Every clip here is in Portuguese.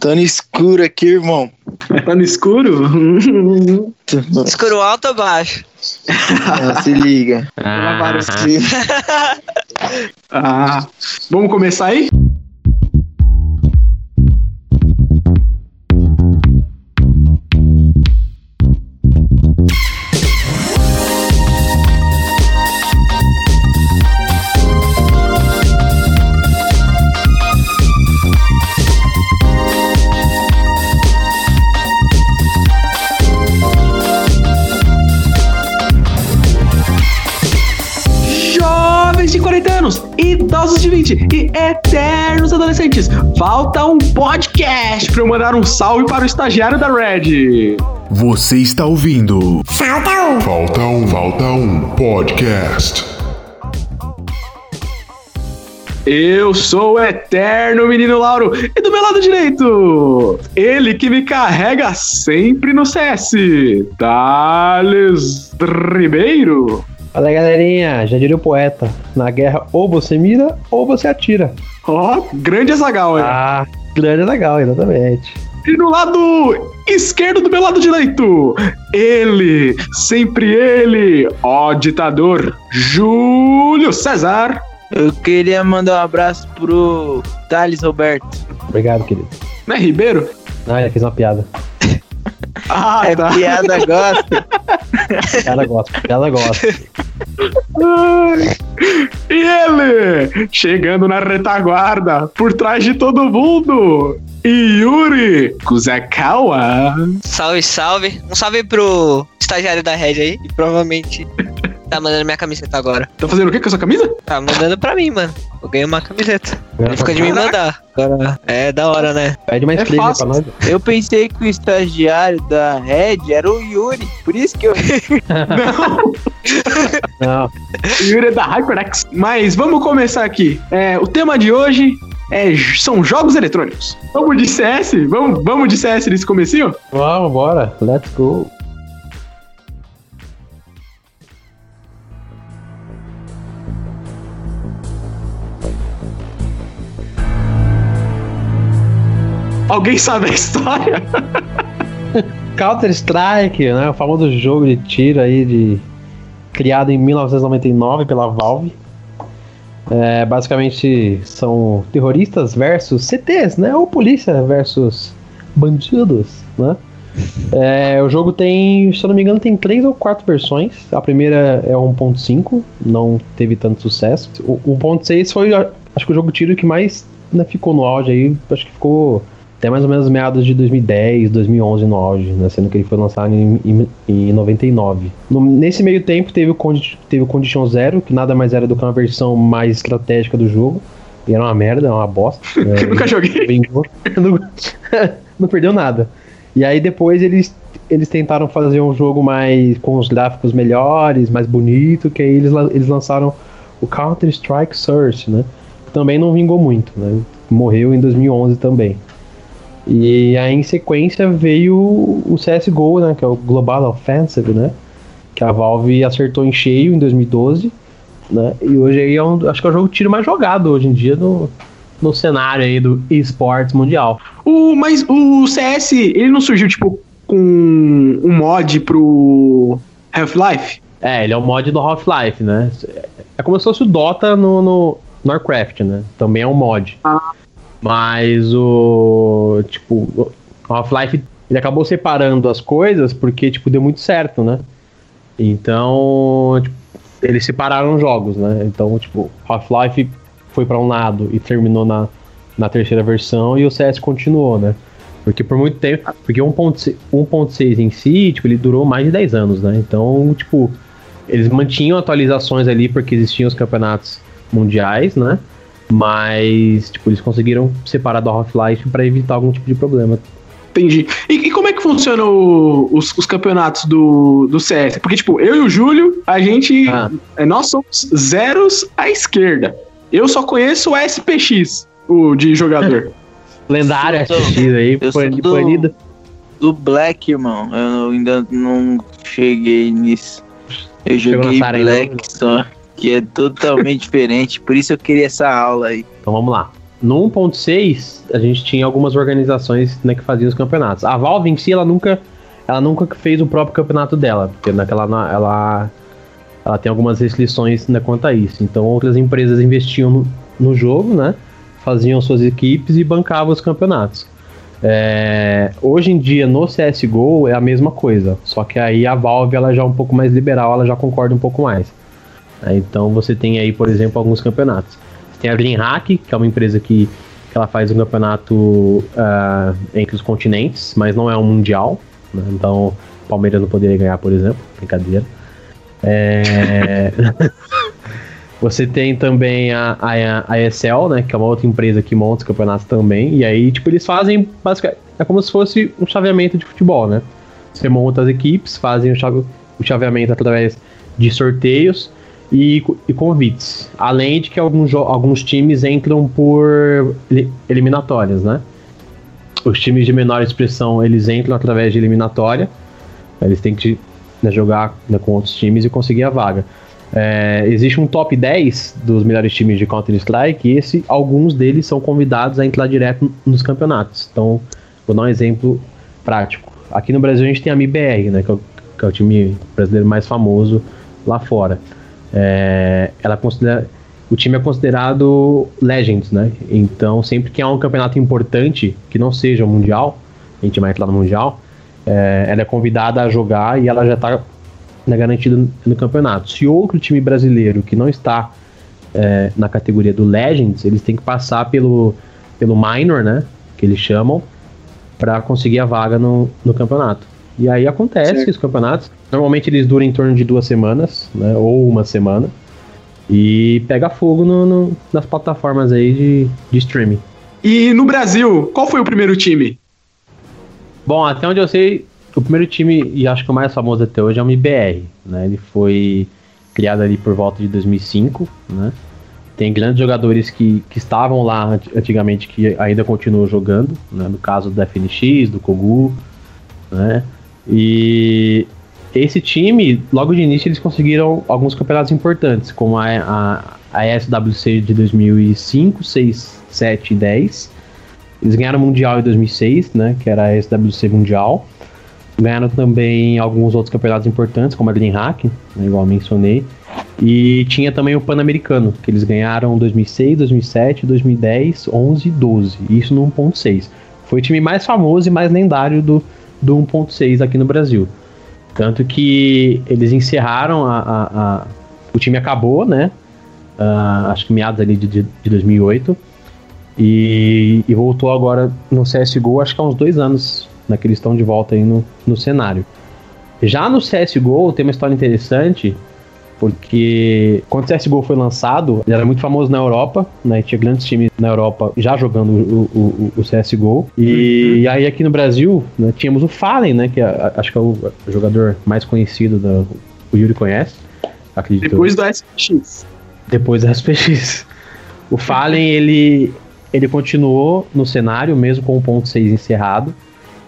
Tá no escuro aqui, irmão. Tá no escuro? Escuro alto ou baixo? Não, se liga. Ah, Ah, vamos começar aí? 20 e eternos adolescentes, falta um podcast para eu mandar um salve para o estagiário da Red. Você está ouvindo Falta um. Falta um, Falta um Podcast. Eu sou o eterno menino Lauro e do meu lado direito, ele que me carrega sempre no CS, Thales Ribeiro. Fala aí, galerinha, já diria o poeta: na guerra ou você mira ou você atira. Ó, grande Azagal, hein? Ah, grande legal, exatamente. E no lado esquerdo do meu lado direito, ele, sempre ele, ó ditador, Júlio César. Eu queria mandar um abraço pro Thales Roberto. Obrigado, querido. Né, Ribeiro? Ah, já fiz uma piada. Ah, é tá. piada gosta. Piada gosta, piada gosta. E ele, chegando na retaguarda, por trás de todo mundo, Yuri Kuzakawa. Salve, salve. Um salve pro estagiário da Red aí, que provavelmente tá mandando minha camiseta agora. Tá fazendo o que com essa camisa? Tá mandando pra mim, mano. Eu ganhei uma camiseta. Ele ficou de me mandar. Agora, é da hora, né? Pede mais É pra nós. Eu pensei que o estagiário da Red era o Yuri. Por isso que eu. Não, Não, Yuri é da HyperX. Mas vamos começar aqui. É, o tema de hoje é, são jogos eletrônicos. Vamos de CS? Vamos, vamos de CS nesse comecinho? vamos, bora. Let's go. Alguém sabe a história? Counter Strike, né? O famoso jogo de tiro aí de criado em 1999 pela Valve. É, basicamente são terroristas versus CTs, né? Ou polícia versus bandidos, né? É, o jogo tem, se eu não me engano, tem três ou quatro versões. A primeira é 1.5, não teve tanto sucesso. O 1.6 foi, acho que o jogo tiro que mais né, ficou no auge aí. Acho que ficou até mais ou menos meados de 2010, 2011 no auge, né, sendo que ele foi lançado em, em, em 99. No- nesse meio tempo teve o, teve o Condition Zero, que nada mais era do que uma versão mais estratégica do jogo. E era uma merda, uma bosta. né, Eu nunca joguei. vingou. não, não perdeu nada. E aí depois eles, eles tentaram fazer um jogo mais com os gráficos melhores, mais bonito, que aí eles, eles lançaram o Counter Strike Source, né? Que também não vingou muito, né? Morreu em 2011 também. E aí em sequência veio o CSGO, né? Que é o Global Offensive, né? Que a Valve acertou em cheio em 2012, né? E hoje aí é um, acho que é o jogo tiro mais jogado hoje em dia no, no cenário aí do esportes mundial. O, mas o CS, ele não surgiu, tipo, com um mod pro Half-Life? É, ele é o mod do Half-Life, né? É como se fosse o Dota no, no, no Warcraft, né? Também é um mod. Mas o. Tipo, Half-Life ele acabou separando as coisas porque, tipo, deu muito certo, né? Então, tipo, eles separaram os jogos, né? Então, tipo, Half-Life foi pra um lado e terminou na, na terceira versão e o CS continuou, né? Porque por muito tempo. Porque 1.6 1.6 em si, tipo, ele durou mais de 10 anos, né? Então, tipo, eles mantinham atualizações ali porque existiam os campeonatos mundiais, né? Mas, tipo, eles conseguiram separar do Half-Life pra evitar algum tipo de problema. Entendi. E, e como é que funcionam os, os campeonatos do, do CS? Porque, tipo, eu e o Júlio, a gente. Ah. é, Nós somos zeros à esquerda. Eu só conheço o SPX, o de jogador. Lendário sou- SX aí, eu sou bani- do- banido. Do Black, irmão. Eu ainda não cheguei nisso. Eu Chegou joguei ainda, Black só, que é totalmente diferente. Por isso eu queria essa aula aí. Então vamos lá. no 1.6 a gente tinha algumas organizações né, que faziam os campeonatos. A Valve em si, ela nunca, ela nunca fez o próprio campeonato dela, porque naquela ela, ela tem algumas restrições né, quanto a isso. Então outras empresas investiam no, no jogo, né? Faziam suas equipes e bancavam os campeonatos. É, hoje em dia no CSGO é a mesma coisa, só que aí a Valve ela já é um pouco mais liberal, ela já concorda um pouco mais. É, então você tem aí, por exemplo, alguns campeonatos. Você tem a DreamHack, que é uma empresa que, que ela faz um campeonato uh, entre os continentes, mas não é um mundial. Né? Então o Palmeiras não poderia ganhar, por exemplo. Brincadeira. É... Você tem também a, a, a ESL, né? Que é uma outra empresa que monta os campeonatos também. E aí, tipo, eles fazem basicamente. É como se fosse um chaveamento de futebol, né? Você monta as equipes, fazem o, chave, o chaveamento através de sorteios e, e convites. Além de que alguns, alguns times entram por eliminatórias, né? Os times de menor expressão eles entram através de eliminatória. Eles têm que né, jogar né, com outros times e conseguir a vaga. É, existe um top 10 dos melhores times de Counter-Strike e esse, alguns deles são convidados a entrar direto nos campeonatos. Então, vou dar um exemplo prático. Aqui no Brasil a gente tem a MIBR, né, que é o, que é o time brasileiro mais famoso lá fora. É, ela considera, o time é considerado Legends, né? Então, sempre que há um campeonato importante, que não seja o Mundial, a gente vai entrar no Mundial, é, ela é convidada a jogar e ela já está né, garantida no campeonato. Se outro time brasileiro que não está é, na categoria do Legends, eles têm que passar pelo, pelo Minor, né? Que eles chamam, para conseguir a vaga no, no campeonato. E aí acontece certo. que os campeonatos, normalmente eles duram em torno de duas semanas, né? Ou uma semana. E pega fogo no, no, nas plataformas aí de, de streaming. E no Brasil, qual foi o primeiro time? Bom, até onde eu sei, o primeiro time, e acho que o mais famoso até hoje, é o MBR. Né? Ele foi criado ali por volta de 2005. Né? Tem grandes jogadores que, que estavam lá antigamente que ainda continuam jogando. Né? No caso do FNX, do Kogu. Né? E esse time, logo de início, eles conseguiram alguns campeonatos importantes, como a, a, a SWC de 2005, 6, 7 e 10. Eles ganharam o Mundial em 2006, né, que era a SWC Mundial. Ganharam também alguns outros campeonatos importantes, como a DreamHack, né, igual mencionei. E tinha também o Pan-Americano, que eles ganharam em 2006, 2007, 2010, 11 e 12. Isso no 1.6. Foi o time mais famoso e mais lendário do, do 1.6 aqui no Brasil. Tanto que eles encerraram a, a, a o time acabou, né? Uh, acho que meados ali de, de, de 2008. E, e, voltou agora no CSGO, acho que há uns dois anos né, que eles estão de volta aí no, no cenário. Já no CSGO tem uma história interessante, porque quando o CSGO foi lançado, ele era muito famoso na Europa, né? Tinha grandes times na Europa já jogando o, o, o CSGO. E, uhum. aí aqui no Brasil, né, tínhamos o Fallen, né? Que é, acho que é o jogador mais conhecido, da, o Yuri conhece. Acredito. Depois do SPX. Depois do SPX. O Fallen, ele, ele continuou no cenário, mesmo com o ponto 6 encerrado.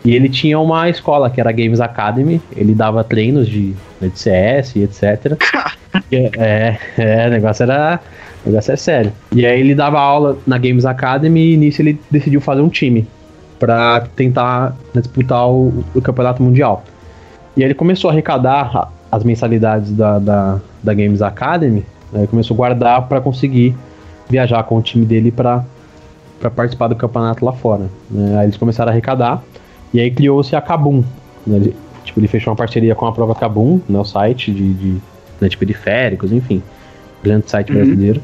E ele tinha uma escola que era Games Academy, ele dava treinos de, né, de CS e etc. é, é, o negócio era. O negócio é sério. E aí ele dava aula na Games Academy e nisso ele decidiu fazer um time para tentar né, disputar o, o, campeonato mundial. E aí ele começou a arrecadar as mensalidades da, da, da Games Academy, né, começou a guardar para conseguir viajar com o time dele para participar do campeonato lá fora. Né. Aí eles começaram a arrecadar. E aí criou-se a Kabum. Né? Ele, tipo, ele fechou uma parceria com a prova Kabum, né? o site de, de né, tipo, periféricos, enfim. Grande site uhum. brasileiro.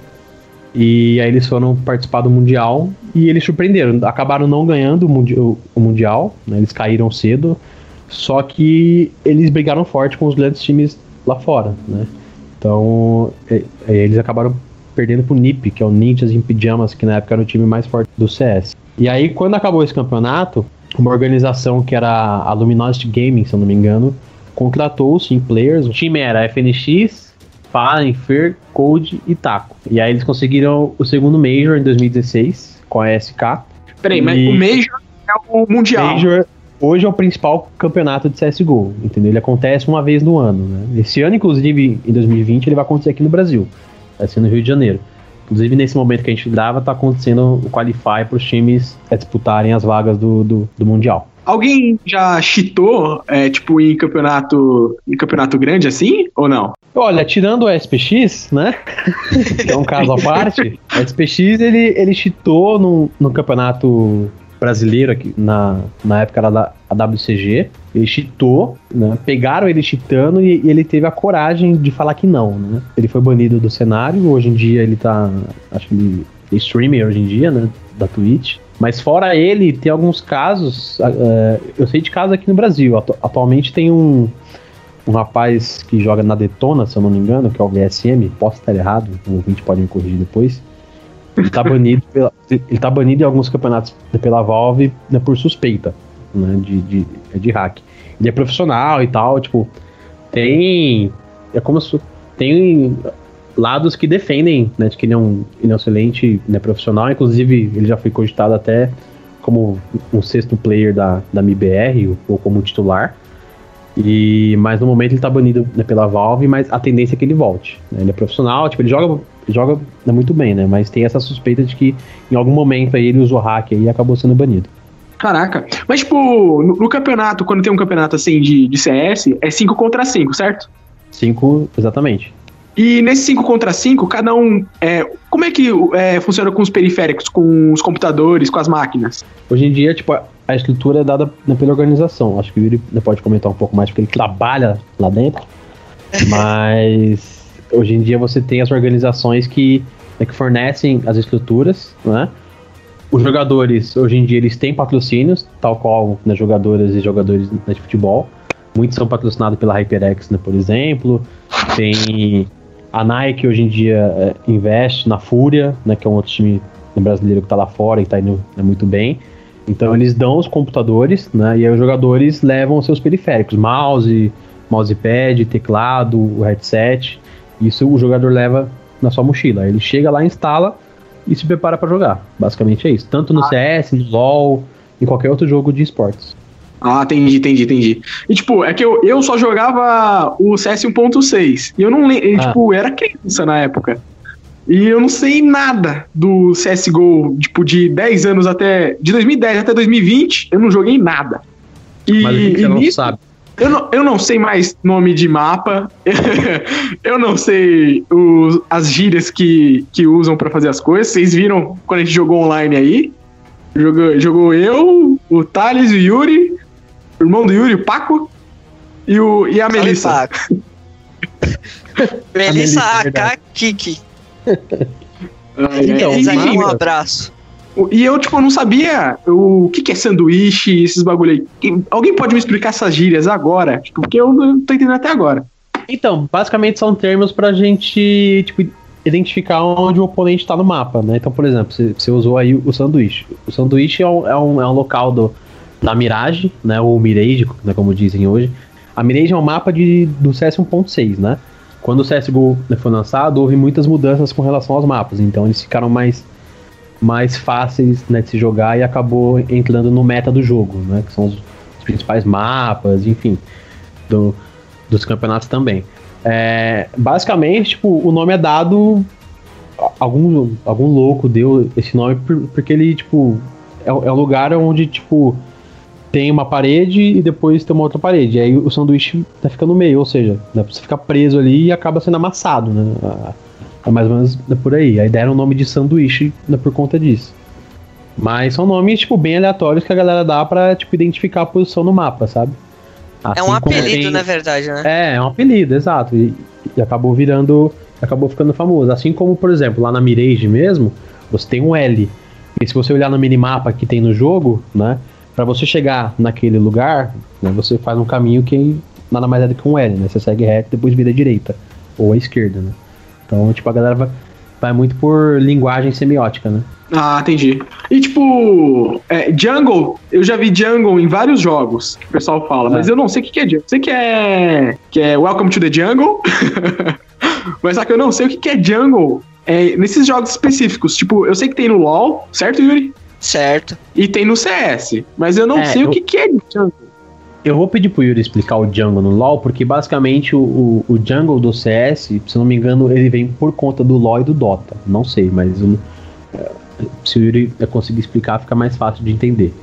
E aí eles foram participar do Mundial e eles surpreenderam. Acabaram não ganhando o, mundi o Mundial, né? eles caíram cedo. Só que eles brigaram forte com os grandes times lá fora, né? Então, é, é, eles acabaram perdendo pro NiP, que é o Ninjas em Pijamas, que na época era o time mais forte do CS. E aí, quando acabou esse campeonato, uma organização que era a Luminosity Gaming, se eu não me engano, contratou os Team Players. O time era FNX, Fallen, Fear, Code e Taco. E aí eles conseguiram o segundo Major em 2016 com a SK. Peraí, e... mas o Major é o Mundial. Major hoje é o principal campeonato de CSGO, entendeu? Ele acontece uma vez no ano, né? Esse ano, inclusive, em 2020, ele vai acontecer aqui no Brasil. Vai ser no Rio de Janeiro. Inclusive, nesse momento que a gente grava, tá acontecendo o Qualify para os times é, disputarem as vagas do, do, do Mundial. Alguém já cheatou, é, tipo, em campeonato, em campeonato grande assim, ou não? Olha, tirando o SPX, né? que é um caso à parte, o SPX ele, ele cheatou no, no campeonato brasileiro aqui, na, na época era da WCG. Ele cheatou, né? Pegaram ele cheatando e, e, ele teve a coragem de falar que não, né? Ele foi banido do cenário, hoje em dia ele tá. Acho que ele é streamer hoje em dia, né? Da Twitch. Mas fora ele, tem alguns casos. Uh, eu sei de casos aqui no Brasil. Atu atualmente tem um, um rapaz que joga na Detona, se eu não me engano, que é o VSM. Posso estar errado, o ouvinte pode me corrigir depois. Ele tá banido, pela, ele tá banido em alguns campeonatos pela Valve né, por suspeita né, de, de, de hack. Ele é profissional e tal, tipo, tem. É como se. Tem lados que defendem, né, de que ele é um, ele é um excelente né, profissional, inclusive ele já foi cogitado até como um sexto player da, da MIBR, ou como titular. E, mas no momento ele tá banido né, pela Valve, mas a tendência é que ele volte. Né? Ele é profissional, tipo, ele joga, joga muito bem, né? Mas tem essa suspeita de que em algum momento aí ele usou hack e acabou sendo banido. Caraca. Mas, tipo, no, no, campeonato, quando tem um campeonato assim de, de CS, é 5 contra 5, certo? 5, exatamente. E nesse 5 contra 5, cada um. É, como é que é, funciona com os periféricos, com os computadores, com as máquinas? Hoje em dia, tipo, a estrutura é dada pela organização. Acho que o Yuri pode comentar um pouco mais, porque ele trabalha lá dentro. Mas hoje em dia você tem as organizações que, né, que fornecem as estruturas, né? Os jogadores, hoje em dia, eles têm patrocínios, tal qual né, jogadoras e jogadores né, de futebol. Muitos são patrocinados pela HyperX, né, por exemplo. Tem a Nike, hoje em dia, é, investe na Fúria, né, que é um outro time brasileiro que está lá fora e está indo né, muito bem. Então, eles dão os computadores, né, e aí os jogadores levam os seus periféricos, mouse, mousepad, teclado, headset. Isso o jogador leva na sua mochila. Ele chega lá, instala e se prepara para jogar. Basicamente é isso. Tanto no ah. CS, no LoL, em qualquer outro jogo de esportes. Ah, entendi, entendi, entendi. E tipo, é que eu, eu só jogava o CS 1.6. E eu não lembro, ah. tipo, era criança na época. E eu não sei nada do CSGO, tipo, de 10 anos até. De 2010 até 2020, eu não joguei nada. E, Mas o que você não nisso, sabe? Eu não, eu não sei mais nome de mapa. eu não sei os, as gírias que, que usam para fazer as coisas. Vocês viram quando a gente jogou online aí? Jogou, jogou eu, o Thales, o Yuri, o irmão do Yuri, o Paco, e, o, e a Melissa. Melissa AK Kiki. Então, um abraço. E eu, tipo, não sabia o que, que é sanduíche, esses bagulho aí. Alguém pode me explicar essas gírias agora? Tipo, porque eu não tô entendendo até agora. Então, basicamente são termos pra gente, tipo, identificar onde o oponente tá no mapa, né? Então, por exemplo, você, você usou aí o sanduíche. O sanduíche é um, é um, é um local do, da Mirage, né? Ou Mirage, né, como dizem hoje. A Mirage é um mapa de, do CS 1.6, né? Quando o CSGO foi lançado, houve muitas mudanças com relação aos mapas. Então, eles ficaram mais mais fáceis né, de se jogar e acabou entrando no meta do jogo, né? Que são os, os principais mapas, enfim, do, dos campeonatos também. É, basicamente, tipo, o nome é dado. Algum, algum louco deu esse nome porque ele, tipo, é, é um lugar onde, tipo, tem uma parede e depois tem uma outra parede. E aí o sanduíche tá ficando no meio, ou seja, né, você fica preso ali e acaba sendo amassado, né? É mais ou menos por aí. Aí deram o nome de sanduíche né, por conta disso. Mas são nomes, tipo, bem aleatórios que a galera dá pra, tipo, identificar a posição no mapa, sabe? Assim é um apelido, tem... na verdade, né? É, é um apelido, exato. E, e, acabou virando. Acabou ficando famoso. Assim como, por exemplo, lá na Mirage mesmo, você tem um L. E se você olhar no minimapa que tem no jogo, né? Pra você chegar naquele lugar, né, você faz um caminho que nada mais é do que um L, né? Você segue reto e depois vira à direita. Ou à esquerda, né? Então, tipo, a galera vai, vai muito por linguagem semiótica, né? Ah, entendi. E tipo, é, Jungle, eu já vi Jungle em vários jogos que o pessoal fala, é. mas eu não sei o que é Jungle. Sei que é, que é Welcome to the Jungle, mas só que eu não sei o que é Jungle é, nesses jogos específicos. Tipo, eu sei que tem no LoL, certo, Yuri? Certo. E tem no CS, mas eu não é, sei eu... o que é Jungle. Eu vou pedir pro Yuri explicar o jungle no LoL, porque basicamente o, o, jungle do CS, se não me engano, ele vem por conta do LoL e do Dota. Não sei, mas eu- é, se o Yuri conseguir explicar, fica mais fácil de entender.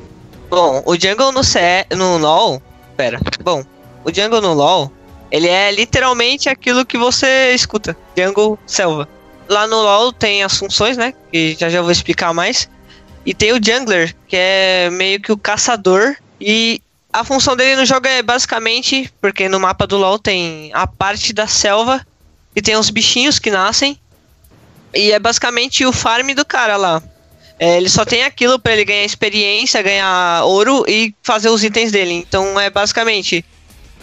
Bom, o jungle no, C... no LoL. Pera. Bom, o jungle no LoL. Ele é literalmente aquilo que você escuta. Jungle selva. Lá no LoL tem as funções, né? Que já já vou explicar mais. E tem o jungler, que é meio que o caçador. E a função dele no jogo é basicamente. Porque no mapa do LoL tem a parte da selva. E tem os bichinhos que nascem. E é basicamente o farm do cara lá. É, ele só tem aquilo pra ele ganhar experiência, ganhar ouro e fazer os itens dele. Então é basicamente.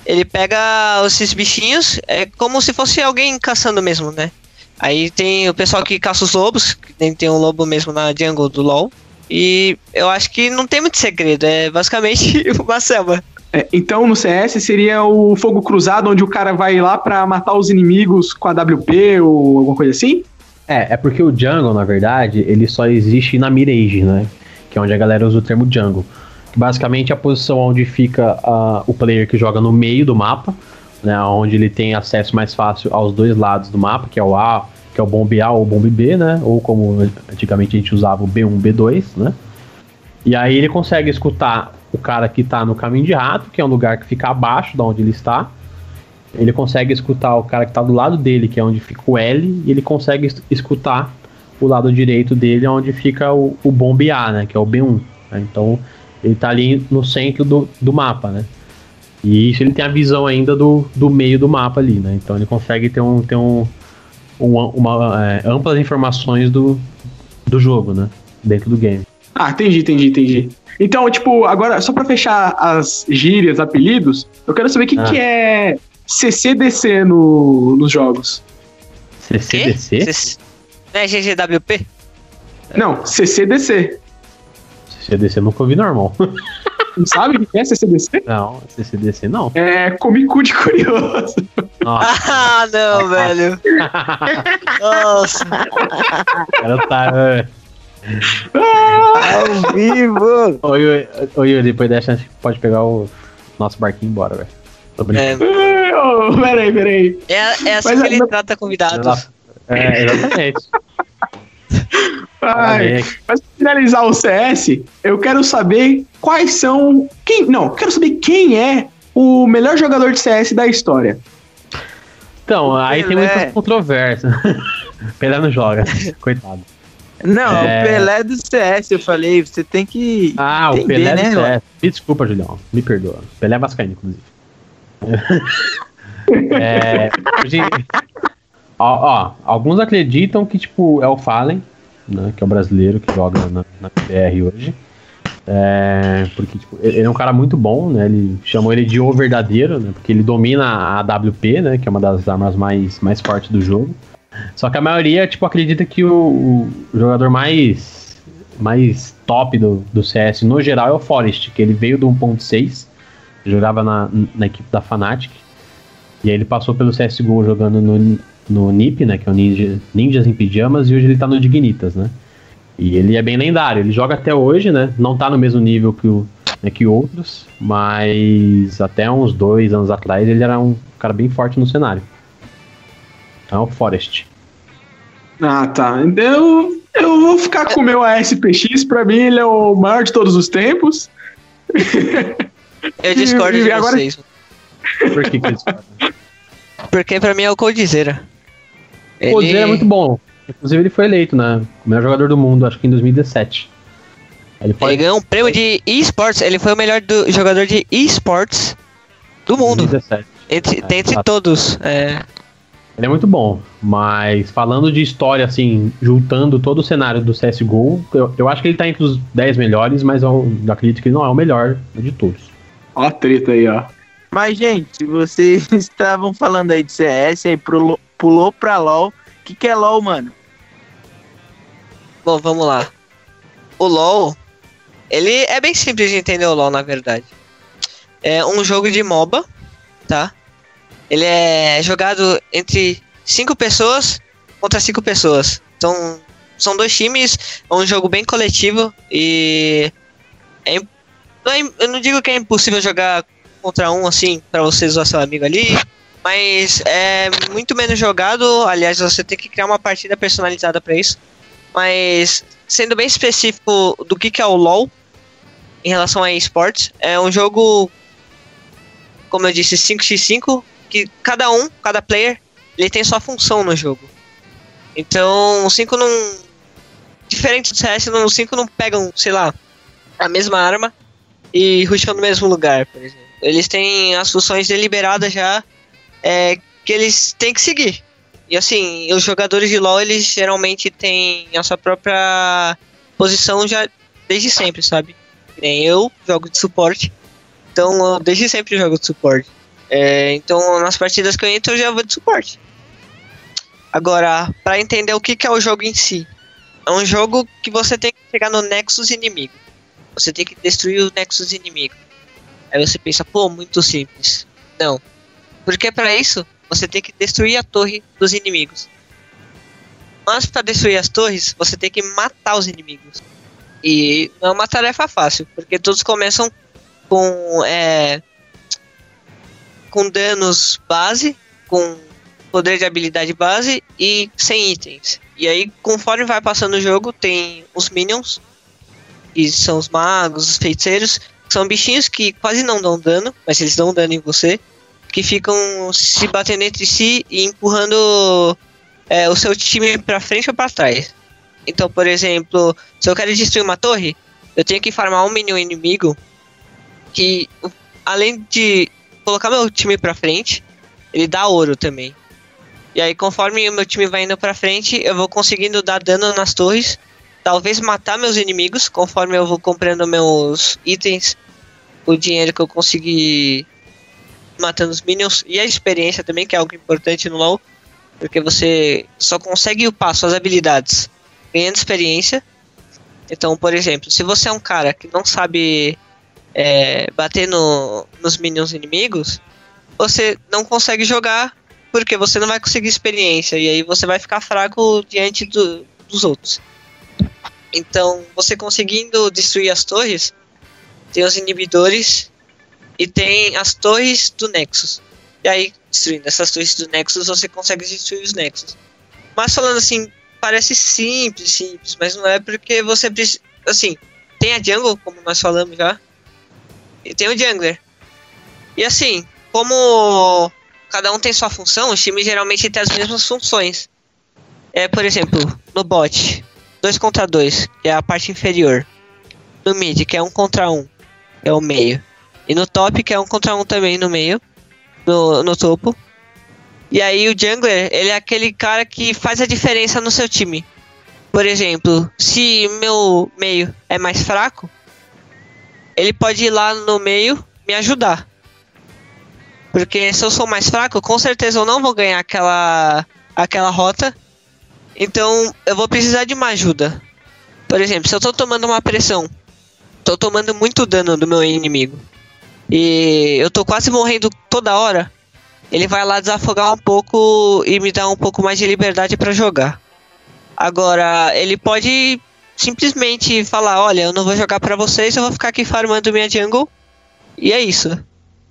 Ele pega esses bichinhos, é como se fosse alguém caçando mesmo, né? Aí tem o pessoal que caça os lobos, nem tem um lobo mesmo na jungle do LoL. E eu acho que não tem muito segredo, é basicamente uma selva. É, então no CS seria o fogo cruzado, onde o cara vai lá pra matar os inimigos com a WP ou alguma coisa assim? É, é porque o jungle, na verdade, ele só existe na mid-age, né? Que é onde a galera usa o termo jungle. Que basicamente é a posição onde fica ah, o player que joga no meio do mapa, né? Onde ele tem acesso mais fácil aos dois lados do mapa, que é o A, que é o bombe A ou bombe B, né? Ou como antigamente a gente usava o B1, B2, né? E aí ele consegue escutar o cara que tá no caminho de rato, que é um lugar que fica abaixo da onde ele está. Ele consegue escutar o cara que tá do lado dele, que é onde fica o L, e ele consegue es- escutar o lado direito dele, onde fica o, o bombe A, né? Que é o B1. né? Então ele tá ali no centro do, do mapa, né? E isso ele tem a visão ainda do, do meio do mapa ali, né? Então ele consegue ter um, ter um, um- uma, é, amplas informações do, do jogo, né? Dentro do game. Ah, entendi, entendi, entendi. Então, tipo, agora, só pra fechar as gírias, apelidos, eu quero saber o que, Ah. que é CCDC no, nos jogos. CCDC? Não é GGWP? Não, CCDC. CCDC eu nunca ouvi normal. Não sabe o que é CCDC? Não, CCDC não. É comicu de curioso. Nossa, Ah, não, velho. Nossa. o cara tá. é. Ao vivo! Ô Yuri, ô, Yuri, depois dessa a gente pode pegar o nosso barquinho e ir embora, velho. Tô brincando. É, Oh, peraí, peraí. é, é assim Mas que ele não- trata convidados. É, exatamente. Ai, mas pra finalizar o CS, eu quero saber quais são. Quem, não, eu quero saber quem é o melhor jogador de CS da história. Então, aí tem Pelé. muitas controvérsias. Pelé não joga, coitado. Não, É. o Pelé do CS, eu falei, você tem que. Ah, o Entender, Pelé né, do mano? CS. Me desculpa, Julião. Me perdoa. Pelé é vascaíno, inclusive. é, hoje, ó, ó, alguns acreditam que, tipo, é o Fallen, né, que é o brasileiro que joga na, na BR hoje. É, porque, tipo, ele é um cara muito bom, né? Ele chamou ele de O Verdadeiro, né? Porque ele domina a AWP, né? Que é uma das armas mais, mais fortes do jogo. Só que a maioria, tipo, acredita que o, o jogador mais, mais top do, do CS no geral é o Forest, que ele veio do 1.6, jogava na, na equipe da Fnatic. E aí ele passou pelo CSGO jogando no, no NiP, né? Que é o Ninja, Ninjas em Pijamas, e hoje ele tá no Dignitas, né? E ele é bem lendário, ele joga até hoje, né? Não tá no mesmo nível que, o, né, que outros, mas até uns dois anos atrás ele era um cara bem forte no cenário. Então é o Forest. Ah, tá. Então eu vou ficar com o meu ASPX, pra mim ele é o maior de todos os tempos. Eu discordo E de agora- vocês. Por que, que eles Porque pra mim é o Coldzera. O Ozzy é muito bom. Inclusive, ele foi eleito, né? O melhor jogador do mundo, acho que em 2017. Ele Ele pode. ganhou um prêmio de esports. Ele foi o melhor do, jogador de esports do mundo. 2017. Entre, É, dentre exato. todos. É, Ele é muito bom, mas falando de história, assim, juntando todo o cenário do CSGO, eu, eu acho que ele tá entre os 10 melhores, mas eu acredito que ele não é o melhor de todos. Ó a treta aí, ó. Mas, gente, vocês estavam falando aí de CS, aí pulou, pulou pra LOL. O que, que é LOL, mano? Bom, vamos lá. O LoL, ele é bem simples de entender o LoL, na verdade. É um jogo de MOBA, tá? Ele é jogado entre cinco pessoas contra cinco pessoas. Então, são dois times, é um jogo bem coletivo e é não é eu não digo que é impossível jogar contra um, assim, pra você usar seu amigo ali. Mas é muito menos jogado. Aliás, você tem que criar uma partida personalizada pra isso. Mas, sendo bem específico do que, que é o LoL em relação a esportes, é um jogo, como eu disse, 5x5, que cada um, cada player, ele tem sua função no jogo. Então, o 5 não. Diferente do CS, no 5 não pegam, sei lá, a mesma arma e rusham no mesmo lugar, por exemplo. Eles têm as funções deliberadas já é, que eles têm que seguir. E assim, os jogadores de LoL, eles geralmente têm a sua própria posição já desde sempre, sabe? Nem eu jogo de suporte, então eu desde sempre jogo de suporte. É, então nas partidas que eu entro eu já vou de suporte. Agora, para entender o que, que é o jogo em si, é um jogo que você tem que chegar no Nexus inimigo. Você tem que destruir o Nexus inimigo. Aí você pensa, pô, muito simples. Não. Porque para isso, você tem que destruir a torre dos inimigos. Mas para destruir as torres, você tem que matar os inimigos. E não é uma tarefa fácil, porque todos começam com é, com danos base, com poder de habilidade base e sem itens. E aí, conforme vai passando o jogo, tem os minions, que são os magos, os feiticeiros, são bichinhos que quase não dão dano, mas eles dão dano em você, que ficam se batendo entre si e empurrando é, o seu time para frente ou para trás. Então, por exemplo, se eu quero destruir uma torre, eu tenho que farmar um minion inimigo que, além de colocar meu time para frente, ele dá ouro também. E aí, conforme o meu time vai indo pra frente, eu vou conseguindo dar dano nas torres. Talvez matar meus inimigos, conforme eu vou comprando meus itens. O dinheiro que eu consegui matando os minions. E a experiência também, que é algo importante no LoL. Porque você só consegue upar suas habilidades ganhando experiência. Então, por exemplo, se você é um cara que não sabe é, bater no, nos minions inimigos, você não consegue jogar porque você não vai conseguir experiência e aí você vai ficar fraco diante do, dos outros. Então, você conseguindo destruir as torres, tem os inibidores e tem as torres do Nexus. E aí, destruindo essas torres do Nexus, você consegue destruir os Nexus. Mas falando assim, parece simples, simples, mas não é porque você precisa. Assim, tem a jungle, como nós falamos já, e tem o jungler. E assim, como cada um tem sua função, os times geralmente têm as mesmas funções. É, por exemplo, no bot, 2 contra 2, que é a parte inferior. No mid, que é 1 um contra 1, um, é o meio. E no top, que é 1 um contra 1 um também no meio, no, no topo. E aí o jungler, ele é aquele cara que faz a diferença no seu time. Por exemplo, se meu meio é mais fraco, ele pode ir lá no meio me ajudar. Porque se eu sou mais fraco, com certeza eu não vou ganhar aquela, aquela rota. Então eu vou precisar de uma ajuda. Por exemplo, se eu tô tomando uma pressão, tô tomando muito dano do meu inimigo. E eu tô quase morrendo toda hora. Ele vai lá desafogar um pouco e me dar um pouco mais de liberdade para jogar. Agora, ele pode simplesmente falar: Olha, eu não vou jogar para vocês, eu vou ficar aqui farmando minha jungle. E é isso.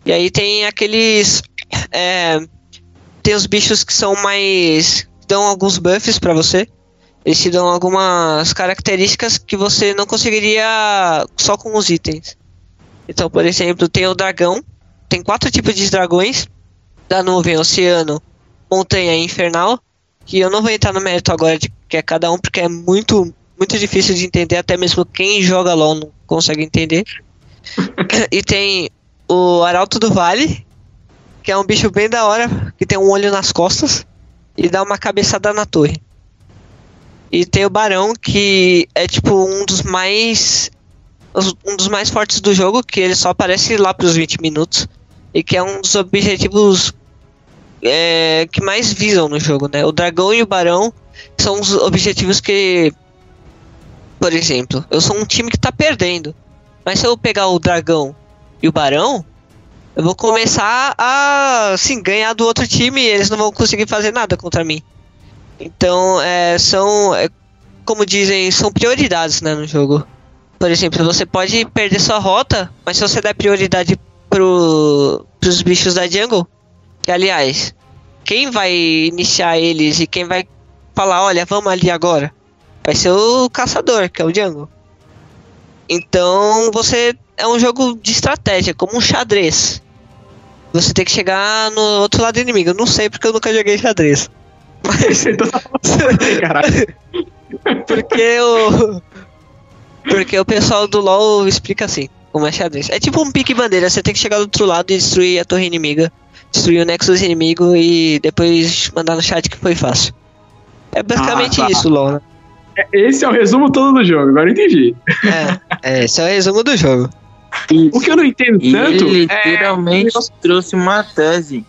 E aí tem aqueles. É, tem os bichos que são mais. dão alguns buffs para você. Eles te dão algumas características que você não conseguiria só com os itens. Então, por exemplo, tem o dragão. Tem quatro tipos de dragões: da nuvem, oceano, montanha e infernal. Que eu não vou entrar no mérito agora de que é cada um, porque é muito, muito difícil de entender. Até mesmo quem joga LOL não consegue entender. e tem o Arauto do Vale, que é um bicho bem da hora, que tem um olho nas costas e dá uma cabeçada na torre. E tem o Barão, que é tipo um dos mais. Um dos mais fortes do jogo, que ele só aparece lá pros 20 minutos. E que é um dos objetivos é, que mais visam no jogo, né? O dragão e o barão são os objetivos que. Por exemplo, eu sou um time que tá perdendo. Mas se eu pegar o dragão e o Barão, eu vou começar a assim, ganhar do outro time e eles não vão conseguir fazer nada contra mim. Então, é, são, é, como dizem, são prioridades né, no jogo. Por exemplo, você pode perder sua rota, mas se você der prioridade pro, pros bichos da jungle. Que, aliás, quem vai iniciar eles e quem vai falar, olha, vamos ali agora, vai ser o caçador, que é o jungle. Então, você é um jogo de estratégia, como um xadrez. Você tem que chegar no outro lado do inimigo. Eu não sei porque eu nunca joguei xadrez. Mas tá porque o. Porque o pessoal do LoL explica assim, como é xadrez. É tipo um pique bandeira, você tem que chegar do outro lado e destruir a torre inimiga, destruir o nexus inimigo e depois mandar no chat que foi fácil. É basicamente Ah, tá. isso, LoL, né? Esse é o resumo todo do jogo, agora eu entendi. É, é, esse é o resumo do jogo. O que eu não entendo E tanto ele é literalmente trouxe uma tese.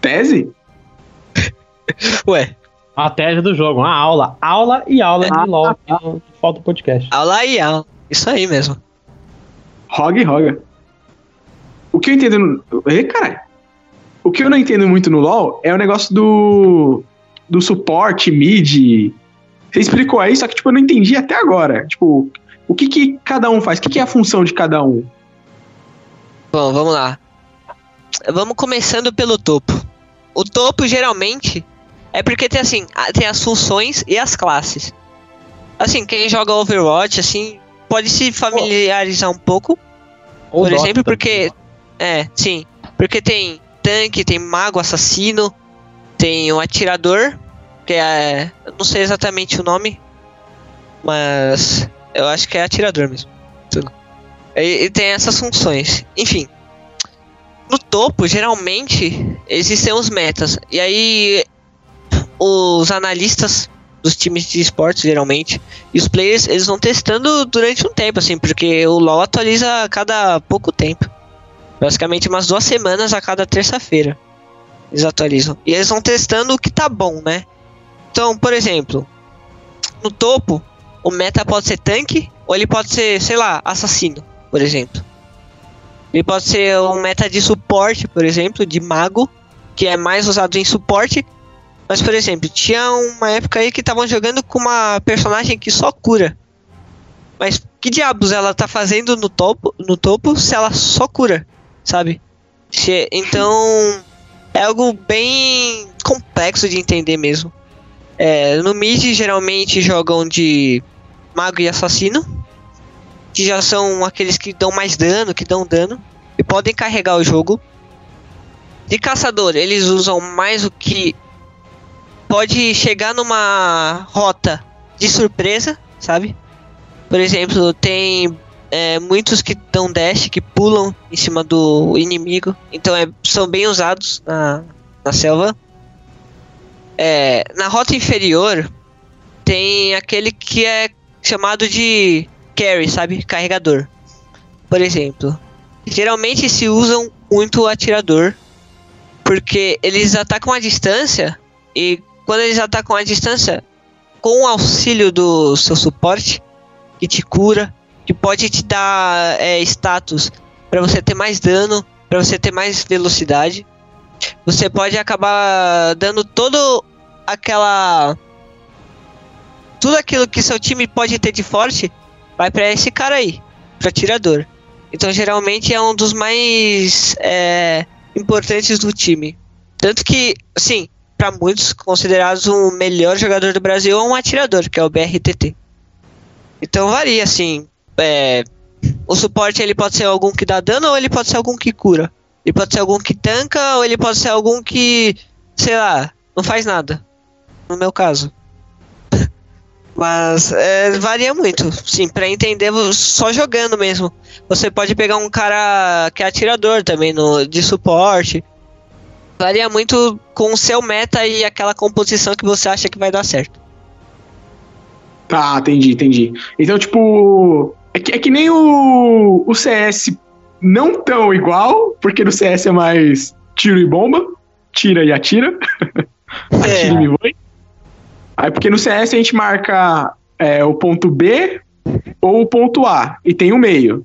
tese. Ué, A tese do jogo, uma aula. Aula e aula de LOL. aqui no Falta o podcast. aula e aula. Isso aí mesmo. Roga e roga. O que eu entendo no. Ê, caralho. O que eu não entendo muito no LoL é o negócio do. do suporte, mid. Você explicou aí, só que tipo, eu não entendi até agora. Tipo, o que, que cada um faz? O que, que é a função de cada um? Bom, vamos lá. Vamos começando pelo topo. O topo geralmente é porque tem assim, tem as funções e as classes. Assim, quem joga Overwatch assim pode se familiarizar um pouco, Ou por Dota exemplo, também. porque é, sim, porque tem tanque, tem mago, assassino, tem o atirador, que é, eu não sei exatamente o nome, mas eu acho que é atirador mesmo. E, e tem essas funções. Enfim, no topo, geralmente, existem os metas. E aí, os analistas dos times de esportes, geralmente, e os players, eles vão testando durante um tempo, assim, porque o LoL atualiza a cada pouco tempo. Basicamente, umas duas semanas a cada terça-feira. Eles atualizam. E eles vão testando o que tá bom, né? Então, por exemplo, no topo, o meta pode ser tanque, ou ele pode ser, sei lá, assassino, por exemplo. Ele pode ser um meta de suporte, por exemplo, de mago, que é mais usado em suporte. Mas, por exemplo, tinha uma época aí que estavam jogando com uma personagem que só cura. Mas que diabos ela tá fazendo no topo, no topo se ela só cura, sabe? Se- então é algo bem complexo de entender mesmo. É, no mid geralmente jogam de mago e assassino, que já são aqueles que dão mais dano, que dão dano e podem carregar o jogo. De caçador, eles usam mais o que pode chegar numa rota de surpresa, sabe? Por exemplo, tem é, muitos que dão dash, que pulam em cima do inimigo, então é, são bem usados na, na selva. É, na rota inferior tem aquele que é chamado de carry, sabe? Carregador. Por exemplo, geralmente se usam muito o atirador, porque eles atacam a distância e quando eles atacam a distância, com o auxílio do seu suporte, que te cura, que pode te dar é, status para você ter mais dano, para você ter mais velocidade, você pode acabar dando todo aquela tudo aquilo que seu time pode ter de forte vai para esse cara aí, para atirador. Então geralmente é um dos mais é, importantes do time. Tanto que, assim, para muitos considerados o melhor jogador do Brasil é um atirador, que é o BRTT. Então varia, assim. é, o suporte ele pode ser algum que dá dano ou ele pode ser algum que cura. Ele pode ser algum que tanca ou ele pode ser algum que, sei lá, não faz nada. No meu caso. Mas é, varia muito. Sim, pra entender só jogando mesmo. Você pode pegar um cara que é atirador também no, de suporte. Varia muito com o seu meta e aquela composição que você acha que vai dar certo. Tá, entendi, entendi. Então, tipo. É que, é que nem o, o CS não tão igual, porque no CS é mais tiro e bomba. Tira e atira. atira e me voe. Aí porque no CS a gente marca é, o ponto B ou o ponto A. E tem o meio.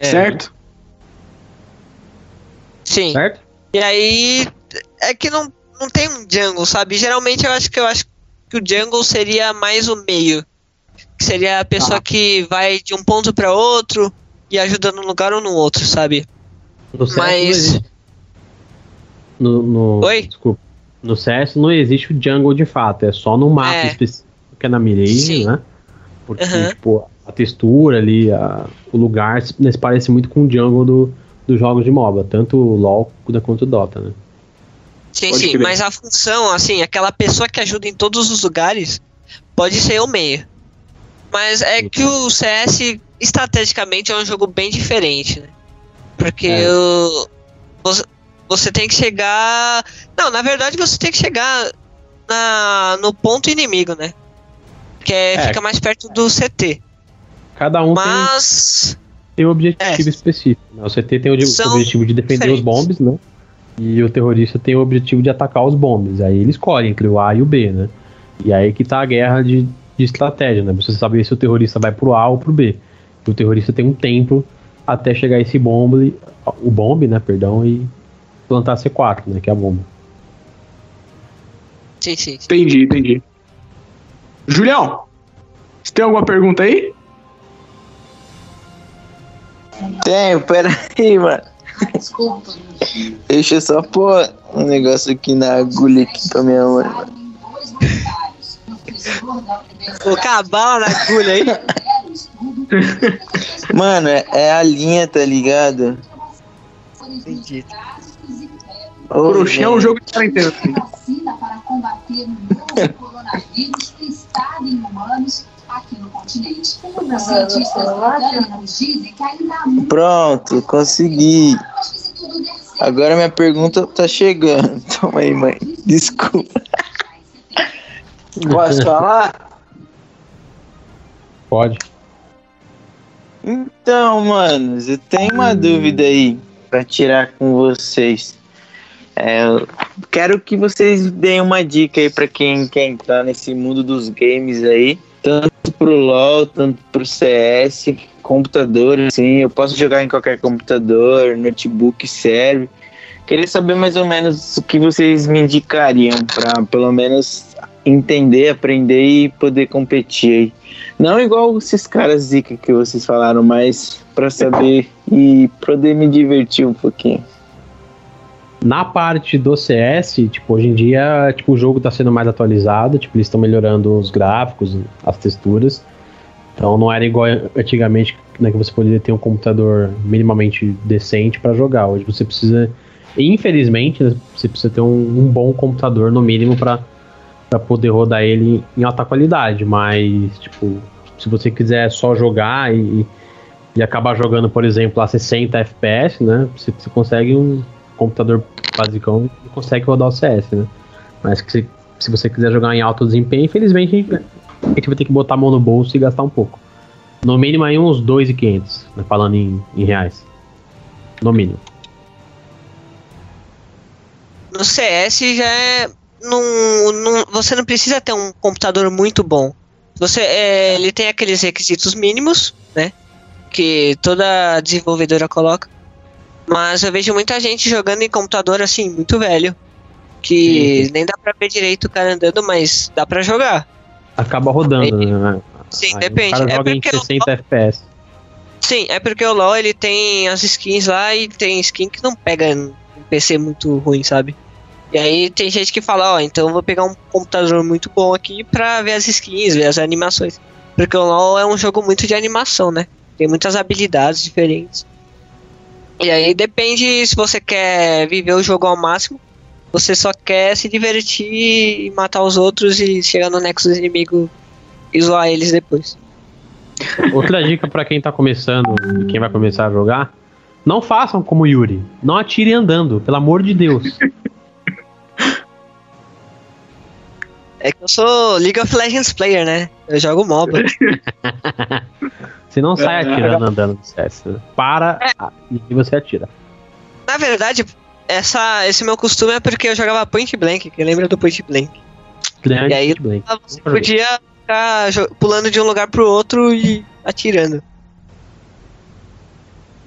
É. Certo? Sim. Certo? E aí é que não, não tem um jungle, sabe? Geralmente eu acho que eu acho que o jungle seria mais o meio. Que seria a pessoa Ah. que vai de um ponto para outro e ajuda num lugar ou no outro, sabe? No CS Mas. existe. No, no- Oi? Desculpa. No CS não existe o jungle de fato, é só no mapa É. específico que é na Mirage, Sim. né? Porque, Aham. tipo, a textura ali, a- o lugar se se parece muito com o jungle do, dos jogos de MOBA, tanto o LoL quanto o Dota, né? Sim, Pode sim, crer. mas a função, assim, aquela pessoa que ajuda em todos os lugares pode ser o meio. Mas é Sim. que o CS, estrategicamente, é um jogo bem diferente, né? Porque É. o- você, você tem que chegar. Não, na verdade, você tem que chegar na, no ponto inimigo, né? Que é, É. fica mais perto do CT. Cada um Mas. tem um objetivo É. específico. né? O CT tem o São objetivo de defender os diferentes. bombes, né? E o terrorista tem o objetivo de atacar os bombes. Aí ele escolhe entre o A e o B, né? E aí que tá a guerra de, de estratégia, né? Você saber se o terrorista vai pro A ou pro B. E o terrorista tem um tempo até chegar esse bombe, o bombe, né, perdão, e plantar C4, né, que é a bomba. Sim, sim. sim. Entendi, entendi. Julião, você tem alguma pergunta aí? Tenho, pera aí, mano. Desculpa. Deixa eu só pôr um negócio aqui na agulha aqui pra minha mãe. Colocar a bala na agulha aí. Mano, é, é a linha, tá ligado? Entendi. Ô, Crochê é um jogo de quarentena. vacina para combater o novo coronavírus testada em humanos aqui no continente. Os cientistas britânicos dizem que ainda há muito Pronto, consegui. Agora minha pergunta tá chegando. Toma aí, mãe. Desculpa. Posso falar? Pode. Então, mano, eu tenho uma dúvida aí pra tirar com vocês. É, quero que vocês deem uma dica aí pra quem quer entrar nesse mundo dos games aí, tanto pro LoL, tanto pro CS, computador, assim, eu posso jogar em qualquer computador, notebook serve. Queria saber mais ou menos o que vocês me indicariam pra pelo menos entender, aprender e poder competir. Não igual esses caras zica que vocês falaram, mas pra saber e poder me divertir um pouquinho. Na parte do CS, tipo, hoje em dia, tipo, o jogo tá sendo mais atualizado, tipo, eles estão melhorando os gráficos, as texturas. Então não era igual antigamente, né, que você poderia ter um computador minimamente decente para jogar. Hoje você precisa, infelizmente, né, você precisa ter um, um bom computador no mínimo para poder rodar ele em alta qualidade. Mas, tipo, se você quiser só jogar e, e acabar jogando, por exemplo, a 60 FPS, né, você, você consegue um computador basicão consegue rodar o CS, né? Mas que se, se você quiser jogar em alto desempenho, infelizmente a gente vai ter que botar a mão no bolso e gastar um pouco. No mínimo aí uns 2,500, né, falando em, em reais. No mínimo. No CS já é. Não, não- você não precisa ter um computador muito bom. Você, é, ele tem aqueles requisitos mínimos, né? Que toda desenvolvedora coloca. Mas eu vejo muita gente jogando em computador assim, muito velho. Que nem dá pra ver direito o cara andando, mas dá pra jogar. Acaba rodando, né? Sim, Aí depende. É porque o 60 FPS. Sim, é porque o LoL ele tem as skins lá e tem skin que não pega em PC muito ruim, sabe? E aí tem gente que fala, ó, então eu vou pegar um computador muito bom aqui pra ver as skins, ver as animações. Porque o LoL é um jogo muito de animação, né? Tem muitas habilidades diferentes. E aí depende se você quer viver o jogo ao máximo, você só quer se divertir e matar os outros e chegar no nexo do inimigo e zoar eles depois. Outra dica pra quem tá começando e quem vai começar a jogar: não façam como Yuri. Não atirem andando, pelo amor de Deus. É que eu sou League of Legends player, né? Eu jogo MOBA. Você não sai É. atirando andando no CS. né? Para ah, e você atira. Na verdade, essa, esse meu costume é porque eu jogava Point Blank, que lembra do Point Blank. Grande E aí- Blank. Você podia ficar pulando de um lugar pro outro e atirando.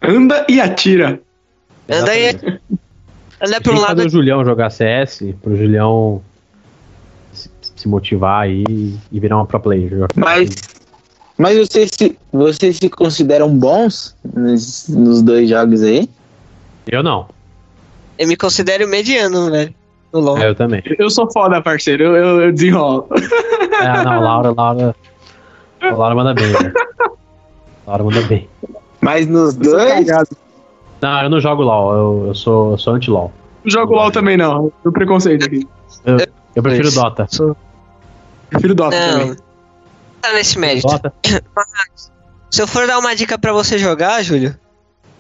Anda e atira. Anda aí, Exatamente. anda pro que lado. fazer o Julião jogar CS, pro Julião se, se motivar aí e virar uma pro player. Mas, mas vocês, se, vocês se consideram bons nos, nos dois jogos aí? Eu não. Eu me considero mediano, velho. No LoL. É, eu também. Eu sou foda, parceiro. Eu, eu, eu desenrolo. É, não, Laura, Laura. A Laura manda bem, velho. Laura manda bem. Mas nos Eu sou dois. Não, eu não jogo LOL, eu, eu sou, eu sou anti-LOL. Não jogo LOL também, não. Tem preconceito aqui. Eu prefiro Dois. Dota. Prefiro Dota Não. também. Tá nesse mérito. Dota? Se eu for dar uma dica pra você jogar, Júlio,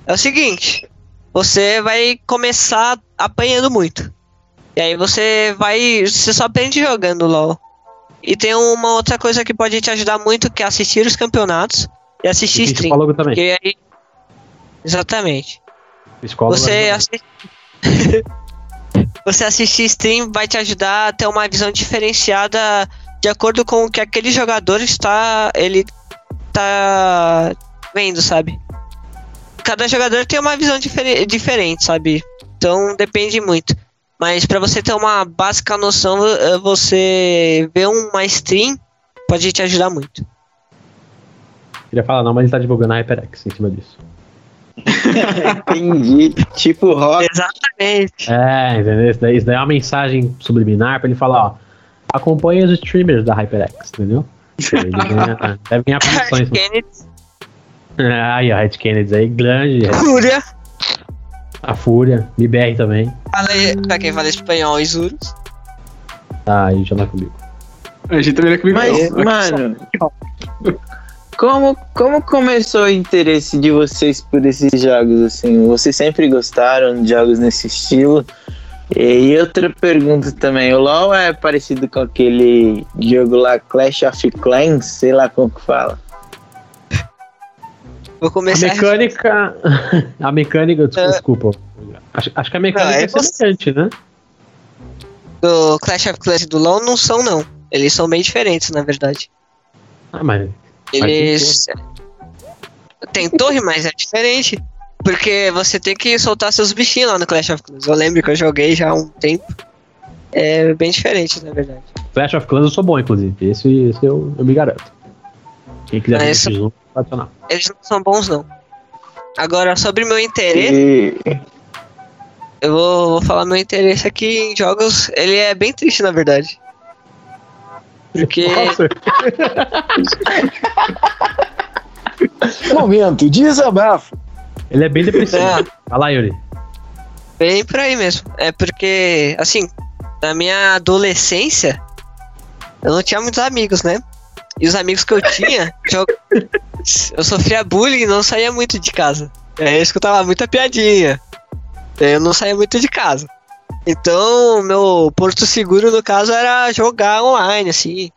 é o seguinte: você vai começar apanhando muito. E aí você vai. Você só aprende jogando LOL. E tem uma outra coisa que pode te ajudar muito, que é assistir os campeonatos e assistir E stream. também. Aí. Exatamente. Psicólogo Você ajuda. assistir. você assistir stream vai te ajudar a ter uma visão diferenciada de acordo com o que aquele jogador está. Ele tá vendo, sabe? Cada jogador tem uma visão difere- diferente, sabe? Então depende muito. Mas pra você ter uma básica noção, eh, você ver uma stream pode te ajudar muito. Queria falar não, mas ele tá divulgando a HyperX em cima disso. Entendi. Tipo rock. Exatamente. É, entendeu? Isso daí, isso daí é uma mensagem subliminar pra ele falar, ó. Acompanhe os streamers da HyperX, entendeu? Ele ganha, deve ganhar posições. Kennedy, Aí, ó, Red Kennedy aí, grande. Fúria. A Fúria, MBR também. Fala aí, pra quem fala espanhol, Isurus. Tá, aí já não é comigo. A gente também é comigo. Mas, não. mano. Como, como começou o interesse de vocês por esses jogos, assim? Vocês sempre gostaram de jogos nesse estilo? E outra pergunta também, o LoL é parecido com aquele jogo lá, Clash of Clans, sei lá como que fala. Vou A começar mecânica. A mecânica, des- É. desculpa. Acho, acho que a mecânica Não, é é semelhante, né? do Clash of Clans e do LoL não são, não. Eles são bem diferentes, na verdade. Ah, mas. Eles. Tem torre, mas é diferente. Porque você tem que soltar seus bichinhos lá no Clash of Clans. Eu lembro que eu joguei já há um tempo. É bem diferente, na verdade. Clash of Clans eu sou bom, inclusive. Esse, esse eu, eu me garanto. Quem quiser ver esse jogo, pode adicionar. Eles não são bons, não. Agora, sobre meu interesse, E, eu vou, vou falar meu interesse aqui em jogos. Ele é bem triste, na verdade. Porque. Momento, desabafo. Ele é bem depressivo. É. Lá, Yuri. Bem por aí mesmo. É porque, assim, na minha adolescência, eu não tinha muitos amigos, né? E os amigos que eu tinha, eu sofria bullying e não saía muito de casa. Eu escutava muita piadinha. Eu não saía muito de casa. Então, meu porto seguro, no caso, era jogar online, assim.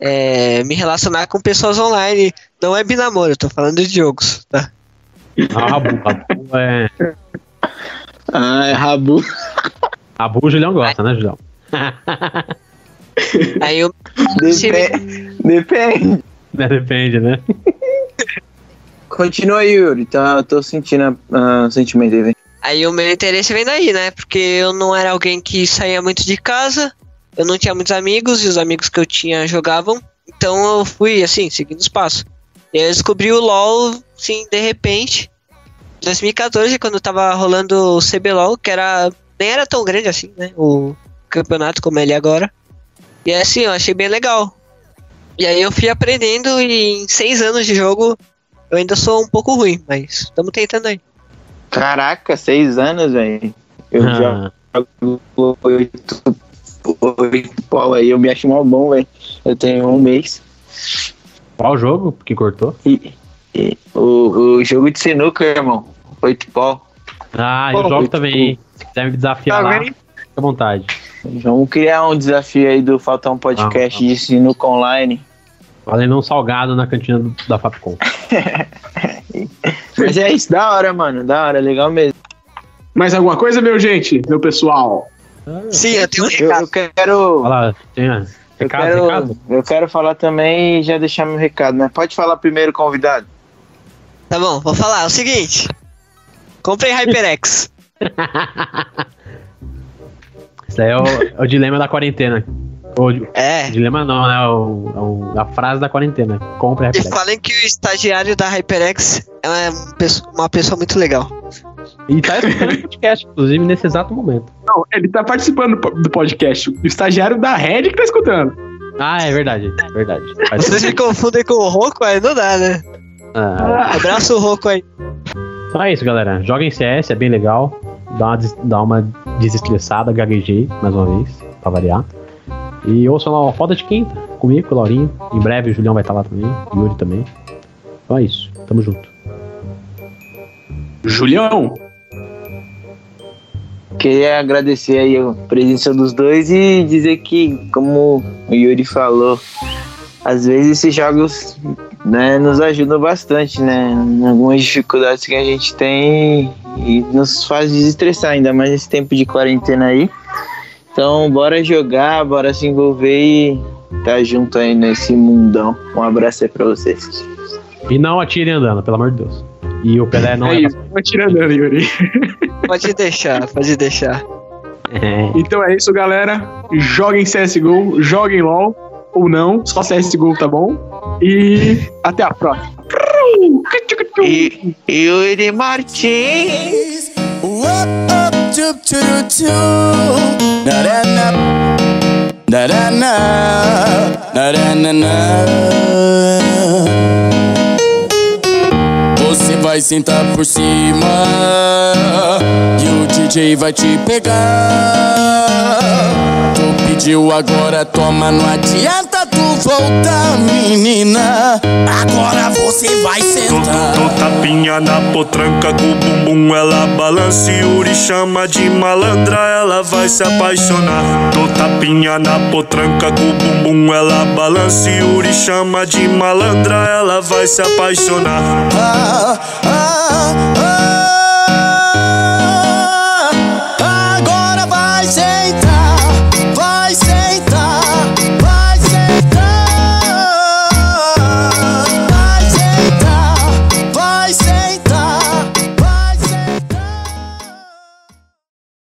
É, me relacionar com pessoas online. Não é binamoro, eu tô falando de jogos, tá? Ah, Rabu. Rabu é. Ah, é Rabu. Rabu o Julião gosta, né, Julião? Aí eu Depende. Depende. Né, Depende, né? Continua, Yuri. Tá, eu tô sentindo o sentimento aí, velho. Aí o meu interesse vem daí, né? Porque eu não era alguém que saía muito de casa, eu não tinha muitos amigos e os amigos que eu tinha jogavam. Então eu fui, assim, seguindo os passos. E aí eu descobri o LoL, sim, de repente. Em 2014, quando tava rolando o CBLOL, que era. Nem era tão grande assim, né? O campeonato como ele é agora. E assim, eu achei bem legal. E aí eu fui aprendendo e em seis anos de jogo eu ainda sou um pouco ruim, mas estamos tentando aí. Caraca, seis anos, velho. Eu já Ah, jogo oito, oito pau aí. Eu me acho mal bom, velho. Eu tenho um mês. qual jogo que cortou? E o, o jogo de sinuca, irmão. Oito pau. Ah, eu Pô, jogo tipo, também. Se quiser me desafiar Tá lá, fica à vontade. Vamos criar um desafio aí do Faltar um Podcast de sinuca online. Valendo um salgado na cantina do- da Fapcom. Mas é isso, da hora, mano. Da hora, legal mesmo. Mais alguma coisa, meu gente? Meu pessoal? Sim, eu tenho um Eu, recado. eu quero. Fala, tinha Eu recado, quero, recado? eu quero falar também e já deixar meu recado, né? Pode falar primeiro, convidado. Tá bom, vou falar. É o seguinte. Comprei HyperX. Isso aí é o, é o dilema da quarentena. O, É. dilema não, né? O, é o- a frase da quarentena. Compre a E HyperX. falem que o estagiário da HyperX é uma pessoa, uma pessoa muito legal. E tá escutando o podcast, inclusive, nesse exato momento. Não, ele tá participando do podcast. O estagiário da Red que tá escutando. Ah, é verdade, é verdade. Vocês se confundem com o Roco, aí não dá, né? Ah, Abraça o Roco aí. então é isso, galera. Joguem CS, é bem legal. Dá uma, des- dá uma desestressada, gaguejei mais uma vez, pra variar. E ouçam lá o Foda de Quinta, comigo, com o Laurinho. Em breve o Julião vai estar lá também, o Yuri também. Então é isso, tamo junto. Julião, Queria agradecer aí a presença dos dois e dizer que, como o Yuri falou, às vezes esses jogos né, nos ajudam bastante, né? Em algumas dificuldades que a gente tem e nos faz desestressar, ainda mais nesse tempo de quarentena aí. Então, bora jogar, bora se envolver e tá junto aí nesse mundão. Um abraço aí pra vocês. E não atirem andando, pelo amor de Deus. E o Pelé não é é. isso. Vai tirando, Yuri. Pode deixar, pode deixar. É. Então é isso, galera. Joguem CSGO, joguem LOL. Ou não, só CSGO tá bom. E até a próxima. E Martins. Na, na, na. Você vai sentar por cima e o DJ vai te pegar. Tu pediu agora, toma, não adianta tu voltar, menina. Agora você vai sentar. Dou tapinha na potranca com o bumbum ela balança e Yuri chama de malandra, ela vai se apaixonar. Dou tapinha na potranca com o bumbum ela balança e Yuri chama de malandra, ela vai se apaixonar. ah, ah, ah.